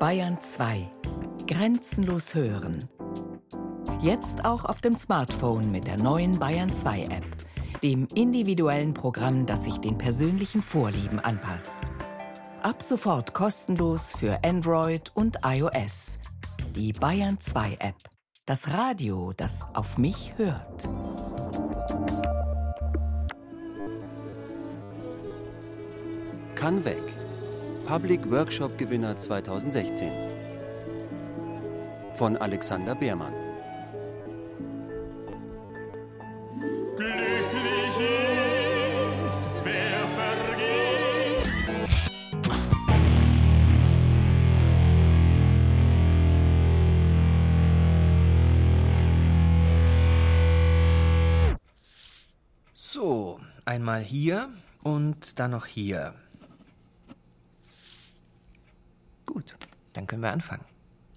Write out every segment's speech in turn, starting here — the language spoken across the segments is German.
Bayern 2. Grenzenlos hören. Jetzt auch auf dem Smartphone mit der neuen Bayern 2 App, dem individuellen Programm, das sich den persönlichen Vorlieben anpasst. Ab sofort kostenlos für Android und iOS. Die Bayern 2 App. Das Radio, das auf mich hört. Kann weg. Public Workshop Gewinner 2016. Von Alexander Beermann. Glücklich ist, wer vergeht. So, einmal hier und dann noch hier. Gut, dann können wir anfangen.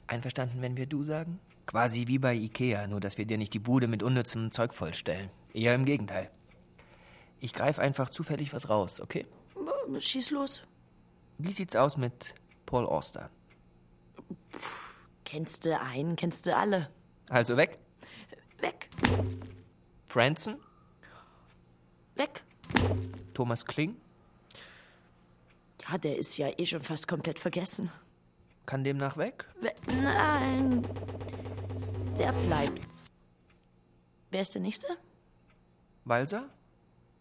Einverstanden, wenn wir du sagen? Quasi wie bei Ikea, nur dass wir dir nicht die Bude mit unnützem Zeug vollstellen. Eher im Gegenteil. Ich greife einfach zufällig was raus, okay? Schieß los. Wie sieht's aus mit Paul Auster? Kennst du einen, kennst du alle. Also weg? Weg, Franson? weg. Thomas Kling? Ja, der ist ja eh schon fast komplett vergessen. Kann demnach weg? We Nein, der bleibt. Wer ist der Nächste? Walser?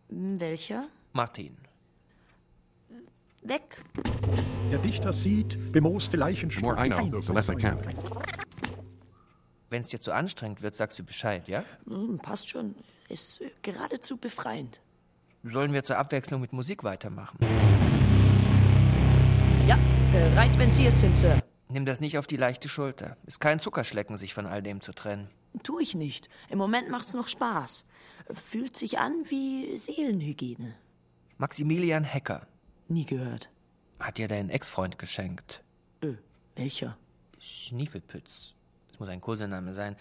Hm, Welcher? Martin. Weg. Der Dichter sieht bemooste Leichenstücke. more I know, the less I can. Wenn es dir zu anstrengend wird, sagst du Bescheid, ja? Hm, passt schon. Ist äh, geradezu befreiend. Sollen wir zur Abwechslung mit Musik weitermachen? Ja, bereit, wenn Sie es sind, Sir. Nimm das nicht auf die leichte Schulter. Ist kein Zuckerschlecken, sich von all dem zu trennen. Tu ich nicht. Im Moment macht's noch Spaß. Fühlt sich an wie Seelenhygiene. Maximilian Hecker Nie gehört. hat dir deinen Ex-Freund geschenkt. Ö, welcher? Schniefelpütz. Das muss ein Kosename sein.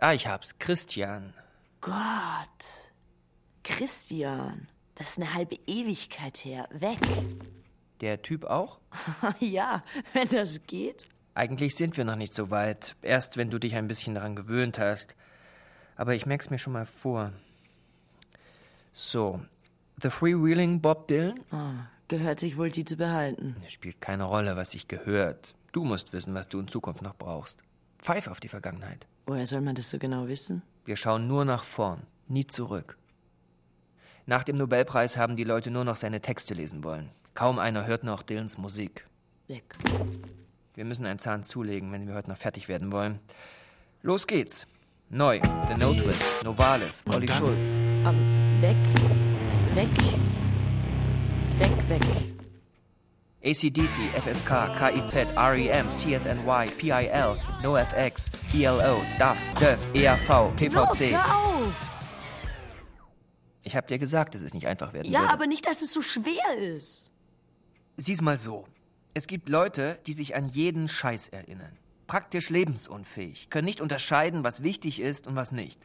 Ah, ich hab's. Christian. Gott. Christian. Das ist eine halbe Ewigkeit her. Weg. Der Typ auch? ja, wenn das geht. Eigentlich sind wir noch nicht so weit. Erst wenn du dich ein bisschen daran gewöhnt hast. Aber ich merk's mir schon mal vor. So. The Freewheeling Bob Dylan? Ah, gehört sich wohl die zu behalten. Spielt keine Rolle, was sich gehört. Du musst wissen, was du in Zukunft noch brauchst. Pfeif auf die Vergangenheit. Woher soll man das so genau wissen? Wir schauen nur nach vorn, nie zurück. Nach dem Nobelpreis haben die Leute nur noch seine Texte lesen wollen. Kaum einer hört noch Dylans Musik. Weg. Wir müssen einen Zahn zulegen, wenn wir heute noch fertig werden wollen. Los geht's. Neu, The No Twist, Novalis, Olli Schulz. Ähm, weg. Weg. Weg, weg. ACDC, FSK, KIZ, REM, CSNY, PIL, NoFX, ELO, DAF, DÖF, EAV, PVC. hör auf! Ich hab dir gesagt, dass es nicht einfach werden Ja, würde. aber nicht, dass es so schwer ist. Sieh's mal so. Es gibt Leute, die sich an jeden Scheiß erinnern. Praktisch lebensunfähig, können nicht unterscheiden, was wichtig ist und was nicht.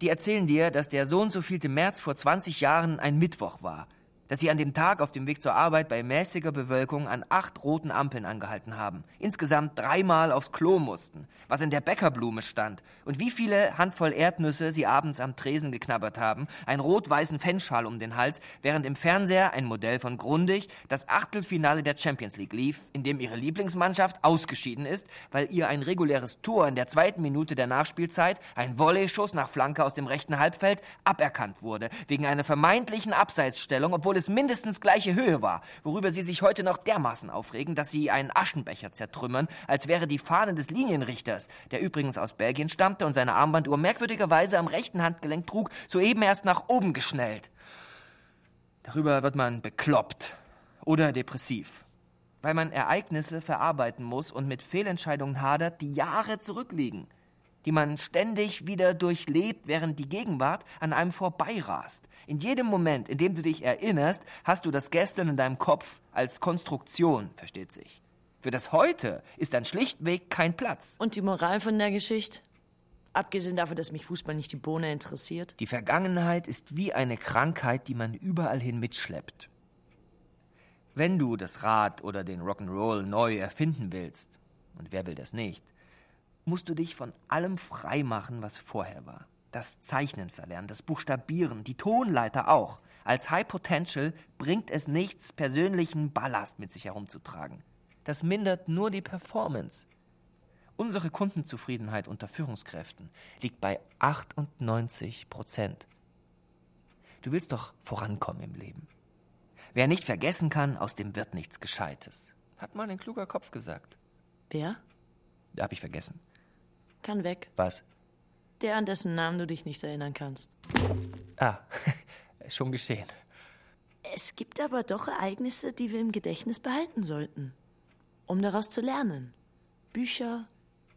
Die erzählen dir, dass der so und so vielte März vor 20 Jahren ein Mittwoch war. Dass sie an dem Tag auf dem Weg zur Arbeit bei mäßiger Bewölkung an acht roten Ampeln angehalten haben. Insgesamt dreimal aufs Klo mussten. Was in der Bäckerblume stand. Und wie viele Handvoll Erdnüsse sie abends am Tresen geknabbert haben. Einen rot-weißen Fanschal um den Hals, während im Fernseher ein Modell von Grundig das Achtelfinale der Champions League lief, in dem ihre Lieblingsmannschaft ausgeschieden ist, weil ihr ein reguläres Tor in der zweiten Minute der Nachspielzeit, ein Volley-Schuss nach Flanke aus dem rechten Halbfeld, aberkannt wurde, wegen einer vermeintlichen Abseitsstellung, obwohl es mindestens gleiche Höhe war, worüber sie sich heute noch dermaßen aufregen, dass sie einen Aschenbecher zertrümmern, als wäre die Fahne des Linienrichters, der übrigens aus Belgien stammte und seine Armbanduhr merkwürdigerweise am rechten Handgelenk trug, soeben erst nach oben geschnellt. Darüber wird man bekloppt oder depressiv, weil man Ereignisse verarbeiten muss und mit Fehlentscheidungen hadert, die Jahre zurückliegen, die man ständig wieder durchlebt, während die Gegenwart an einem vorbeirast. In jedem Moment, in dem du dich erinnerst, hast du das Gestern in deinem Kopf als Konstruktion, versteht sich. Für das Heute ist dann schlichtweg kein Platz. Und die Moral von der Geschichte? Abgesehen davon, dass mich Fußball nicht die Bohne interessiert. Die Vergangenheit ist wie eine Krankheit, die man überall hin mitschleppt. Wenn du das Rad oder den Rock'n'Roll neu erfinden willst, und wer will das nicht, musst du dich von allem frei machen, was vorher war. Das Zeichnen verlernen, das Buchstabieren, die Tonleiter auch. Als High Potential bringt es nichts, persönlichen Ballast mit sich herumzutragen. Das mindert nur die Performance. Unsere Kundenzufriedenheit unter Führungskräften liegt bei 98 Prozent. Du willst doch vorankommen im Leben. Wer nicht vergessen kann, aus dem wird nichts Gescheites. Hat mal ein kluger Kopf gesagt. Wer? Hab ich vergessen. Kann weg. Was? Der, an dessen Namen du dich nicht erinnern kannst. Ah, schon geschehen. Es gibt aber doch Ereignisse, die wir im Gedächtnis behalten sollten, um daraus zu lernen. Bücher,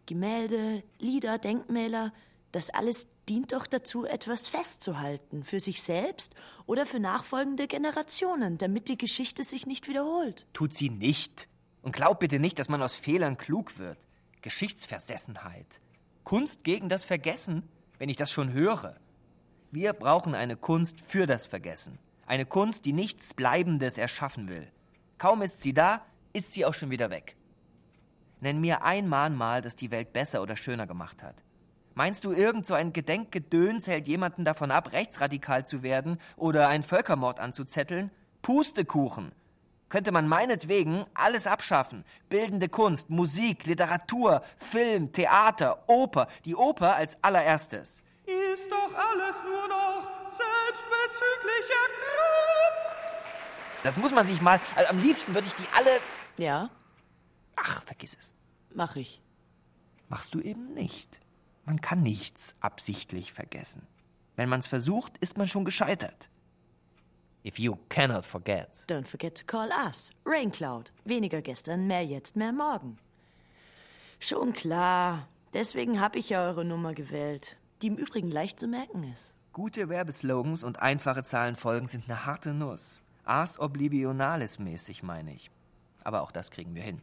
Gemälde, Lieder, Denkmäler, das alles dient doch dazu, etwas festzuhalten, für sich selbst oder für nachfolgende Generationen, damit die Geschichte sich nicht wiederholt. Tut sie nicht. Und glaub bitte nicht, dass man aus Fehlern klug wird. Geschichtsversessenheit. Kunst gegen das Vergessen, wenn ich das schon höre. Wir brauchen eine Kunst für das Vergessen. Eine Kunst, die nichts Bleibendes erschaffen will. Kaum ist sie da, ist sie auch schon wieder weg. Nenn mir ein Mahnmal, das die Welt besser oder schöner gemacht hat. Meinst du, irgend so ein Gedenkgedöns hält jemanden davon ab, rechtsradikal zu werden oder einen Völkermord anzuzetteln? Pustekuchen! Könnte man meinetwegen alles abschaffen. Bildende Kunst, Musik, Literatur, Film, Theater, Oper. Die Oper als allererstes. Ist doch alles nur noch selbstbezüglicher Kram. Das muss man sich mal. Also am liebsten würde ich die alle. Ja, Ach, vergiss es. mach ich. Machst du eben nicht. Man kann nichts absichtlich vergessen. Wenn man es versucht, ist man schon gescheitert. If you cannot forget. Don't forget to call us. Raincloud. Weniger gestern, mehr jetzt, mehr morgen. Schon klar. Deswegen habe ich ja eure Nummer gewählt, die im Übrigen leicht zu merken ist. Gute Werbeslogans und einfache Zahlenfolgen sind eine harte Nuss. Ars oblivionalis mäßig, meine ich. Aber auch das kriegen wir hin.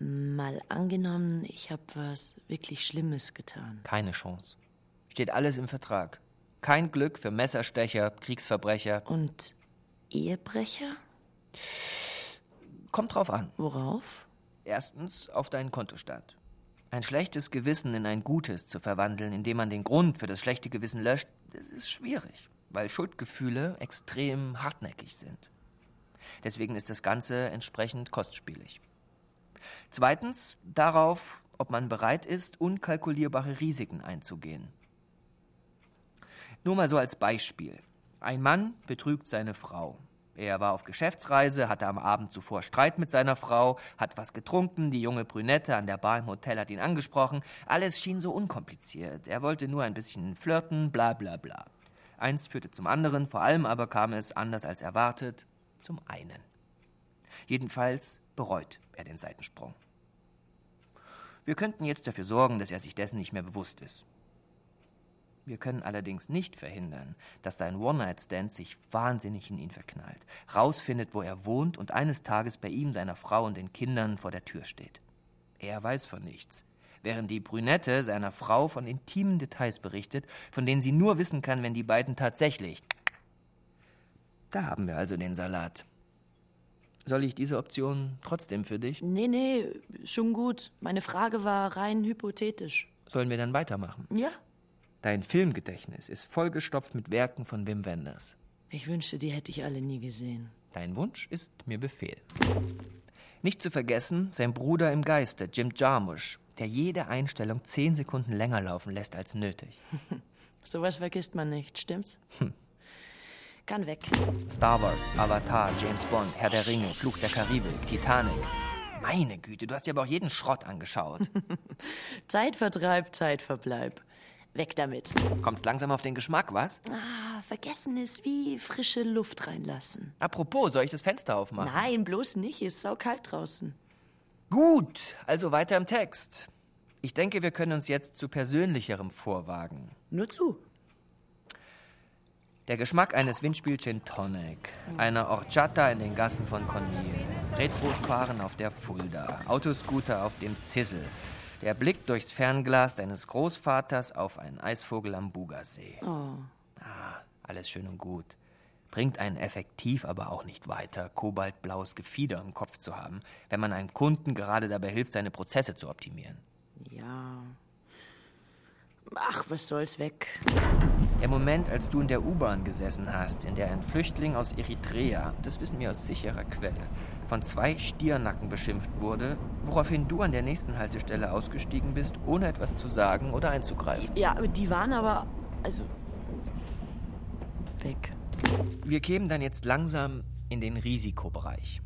Mal angenommen, ich habe was wirklich Schlimmes getan. Keine Chance. Steht alles im Vertrag. Kein Glück für Messerstecher, Kriegsverbrecher. Und Ehebrecher? Kommt drauf an. Worauf? Erstens auf deinen Kontostand. Ein schlechtes Gewissen in ein gutes zu verwandeln, indem man den Grund für das schlechte Gewissen löscht, das ist schwierig, weil Schuldgefühle extrem hartnäckig sind. Deswegen ist das Ganze entsprechend kostspielig. Zweitens darauf, ob man bereit ist, unkalkulierbare Risiken einzugehen. Nur mal so als Beispiel. Ein Mann betrügt seine Frau. Er war auf Geschäftsreise, hatte am Abend zuvor Streit mit seiner Frau, hat was getrunken, die junge Brünette an der Bar im Hotel hat ihn angesprochen. Alles schien so unkompliziert. Er wollte nur ein bisschen flirten, bla bla bla. Eins führte zum anderen, vor allem aber kam es, anders als erwartet, zum einen. Jedenfalls bereut er den Seitensprung. Wir könnten jetzt dafür sorgen, dass er sich dessen nicht mehr bewusst ist. Wir können allerdings nicht verhindern, dass dein One-Night-Stand sich wahnsinnig in ihn verknallt, rausfindet, wo er wohnt und eines Tages bei ihm, seiner Frau und den Kindern vor der Tür steht. Er weiß von nichts, während die Brünette seiner Frau von intimen Details berichtet, von denen sie nur wissen kann, wenn die beiden tatsächlich. Da haben wir also den Salat. Soll ich diese Option trotzdem für dich? Nee, nee, schon gut. Meine Frage war rein hypothetisch. Sollen wir dann weitermachen? Ja, Dein Filmgedächtnis ist vollgestopft mit Werken von Wim Wenders. ich wünschte, die hätte ich alle nie gesehen. Dein Wunsch ist mir Befehl. Nicht zu vergessen, sein Bruder im Geiste, Jim Jarmusch, der jede Einstellung zehn Sekunden länger laufen lässt als nötig. Sowas vergisst man nicht, stimmt's? Kann weg. Star Wars, Avatar, James Bond, Herr der Ringe, Fluch der Karibik, Titanic. Meine Güte, du hast dir aber auch jeden Schrott angeschaut. Zeitvertreib, Zeitverbleib. Weg damit. Kommst langsam auf den Geschmack, was? Ah, vergessen ist wie frische Luft reinlassen. Apropos, soll ich das Fenster aufmachen? Nein, bloß nicht, ist saukalt draußen. Gut, also weiter im Text. Ich denke, wir können uns jetzt zu persönlicherem vorwagen. Nur zu. Der Geschmack eines Windspiel Gin Tonic, einer Orchata in den Gassen von Cornil, Tretbootfahren auf der Fulda, Autoscooter auf dem Zissel, der Blick durchs Fernglas deines Großvaters auf einen Eisvogel am Bugasee. Oh. Ah, alles schön und gut. Bringt einen effektiv aber auch nicht weiter, kobaltblaues Gefieder im Kopf zu haben, wenn man einem Kunden gerade dabei hilft, seine Prozesse zu optimieren. Ja. Ach, was soll's weg. Der Moment, als du in der U-Bahn gesessen hast, in der ein Flüchtling aus Eritrea, das wissen wir aus sicherer Quelle, von zwei Stiernacken beschimpft wurde, woraufhin du an der nächsten Haltestelle ausgestiegen bist, ohne etwas zu sagen oder einzugreifen. Ja, die waren aber. Also. weg. Wir kämen dann jetzt langsam in den Risikobereich.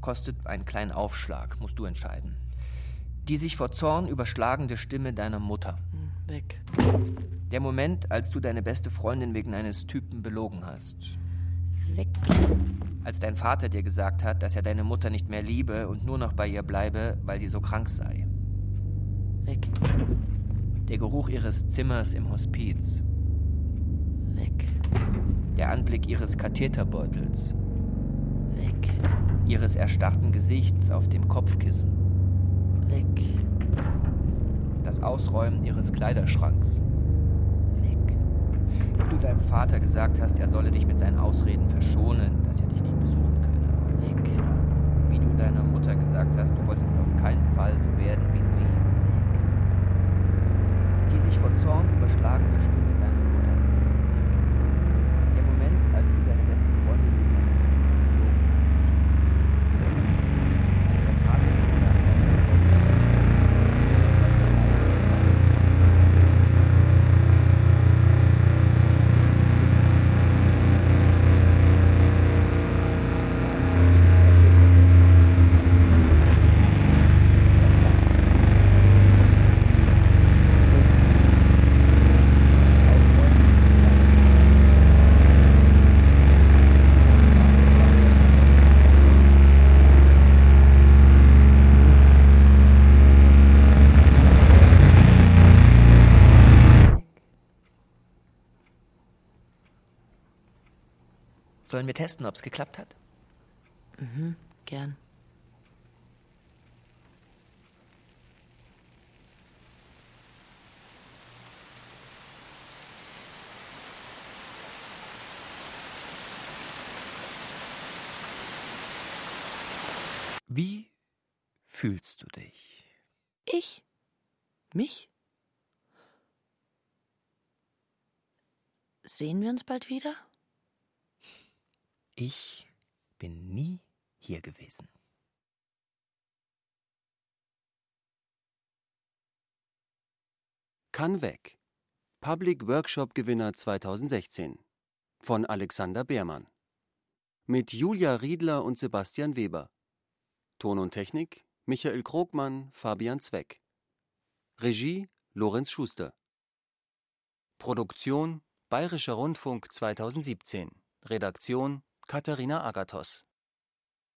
Kostet einen kleinen Aufschlag, musst du entscheiden. Die sich vor Zorn überschlagende Stimme deiner Mutter. Hm, weg. Der Moment, als du deine beste Freundin wegen eines Typen belogen hast. Weg. Als dein Vater dir gesagt hat, dass er deine Mutter nicht mehr liebe und nur noch bei ihr bleibe, weil sie so krank sei. Weg. Der Geruch ihres Zimmers im Hospiz. Weg. Der Anblick ihres Katheterbeutels. Weg. Ihres erstarrten Gesichts auf dem Kopfkissen. Weg. Das Ausräumen ihres Kleiderschranks. Weg. Wie du deinem Vater gesagt hast, er solle dich mit seinen Ausreden verschonen, dass er dich nicht besuchen könne. Weg. Wie du deiner Mutter gesagt hast, du wolltest auf keinen Fall so werden wie sie. Die sich vor Zorn überschlagende Stimme deiner Mutter. Der Moment, als du deine beste Freundin wegen eines Typen belogen hast. Als dein Vater dir gesagt hat, dass er dich nicht Sollen wir testen, ob es geklappt hat? Gern. Wie fühlst du dich? Ich? Mich? Sehen wir uns bald wieder? Ich bin nie hier gewesen. Kann weg. Public Workshop Gewinner 2016 von Alexander Beermann. Mit Julia Riedler und Sebastian Weber. Ton und Technik Michael Krogmann, Fabian Zweck. Regie Lorenz Schuster. Produktion Bayerischer Rundfunk 2017. Redaktion Katharina Agathos.